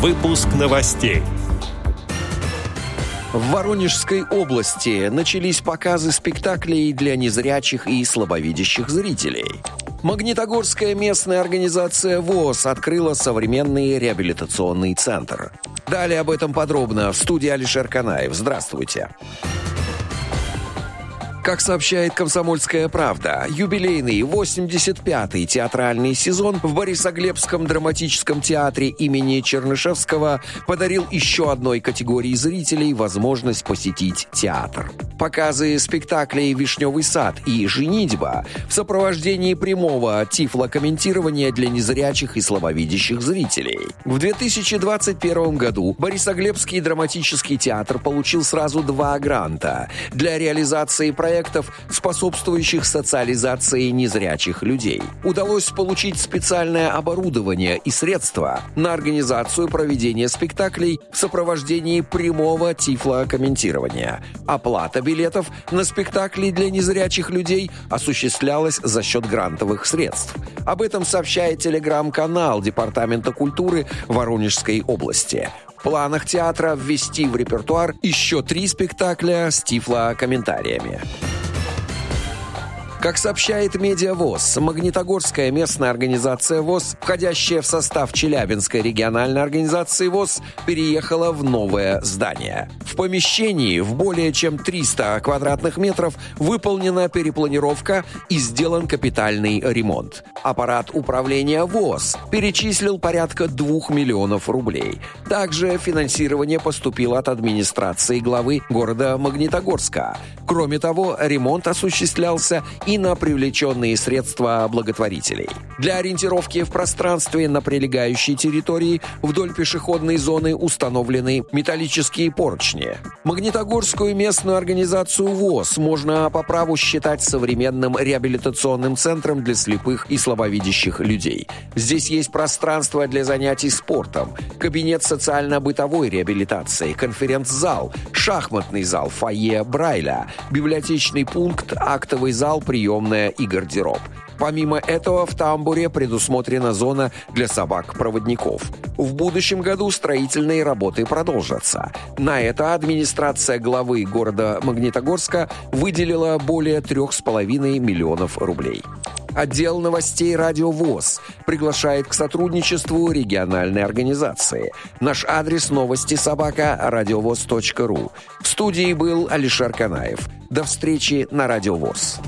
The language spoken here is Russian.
Выпуск новостей. В Воронежской области начались показы спектаклей для незрячих и слабовидящих зрителей. Магнитогорская местная организация ВОЗ открыла современный реабилитационный центр. Далее об этом подробно в студии Алишер Канаев. Здравствуйте. Здравствуйте. Как сообщает «Комсомольская правда», юбилейный 85-й театральный сезон в Борисоглебском драматическом театре имени Чернышевского подарил еще одной категории зрителей возможность посетить театр. Показы спектаклей «Вишневый сад» и «Женитьба» в сопровождении прямого тифлокомментирования для незрячих и слабовидящих зрителей. В 2021 году Борисоглебский драматический театр получил сразу два гранта для реализации проекта проектов, способствующих социализации незрячих людей. Удалось получить специальное оборудование и средства на организацию проведения спектаклей в сопровождении прямого тифлокомментирования. Оплата билетов на спектакли для незрячих людей осуществлялась за счет грантовых средств. Об этом сообщает телеграм-канал Департамента культуры Воронежской области. Планах театра ввести в репертуар еще три спектакля с тифло-комментариями. Как сообщает Медиавоз, Магнитогорская местная организация ВОЗ, входящая в состав Челябинской региональной организации ВОЗ, переехала в новое здание. В помещении в более чем 300 квадратных метров выполнена перепланировка и сделан капитальный ремонт. Аппарат управления ВОЗ перечислил порядка 2 миллионов рублей. Также финансирование поступило от администрации главы города Магнитогорска. Кроме того, ремонт осуществлялся и на привлеченные средства благотворителей. Для ориентировки в пространстве на прилегающей территории вдоль пешеходной зоны установлены металлические поручни. Магнитогорскую местную организацию ВОЗ можно по праву считать современным реабилитационным центром для слепых и слабовидящих людей. Здесь есть пространство для занятий спортом, кабинет социально-бытовой реабилитации, конференц-зал, шахматный зал, фойе Брайля, библиотечный пункт, актовый зал при приемная и гардероб. Помимо этого, в тамбуре предусмотрена зона для собак-проводников. В будущем году строительные работы продолжатся. На это администрация главы города Магнитогорска выделила более 3,5 миллионов рублей. Отдел новостей «Радио ВОЗ» приглашает к сотрудничеству региональной организации. Наш адрес новости собака радиовоз.ру. В студии был Алишер Канаев. До встречи на «Радио ВОЗ».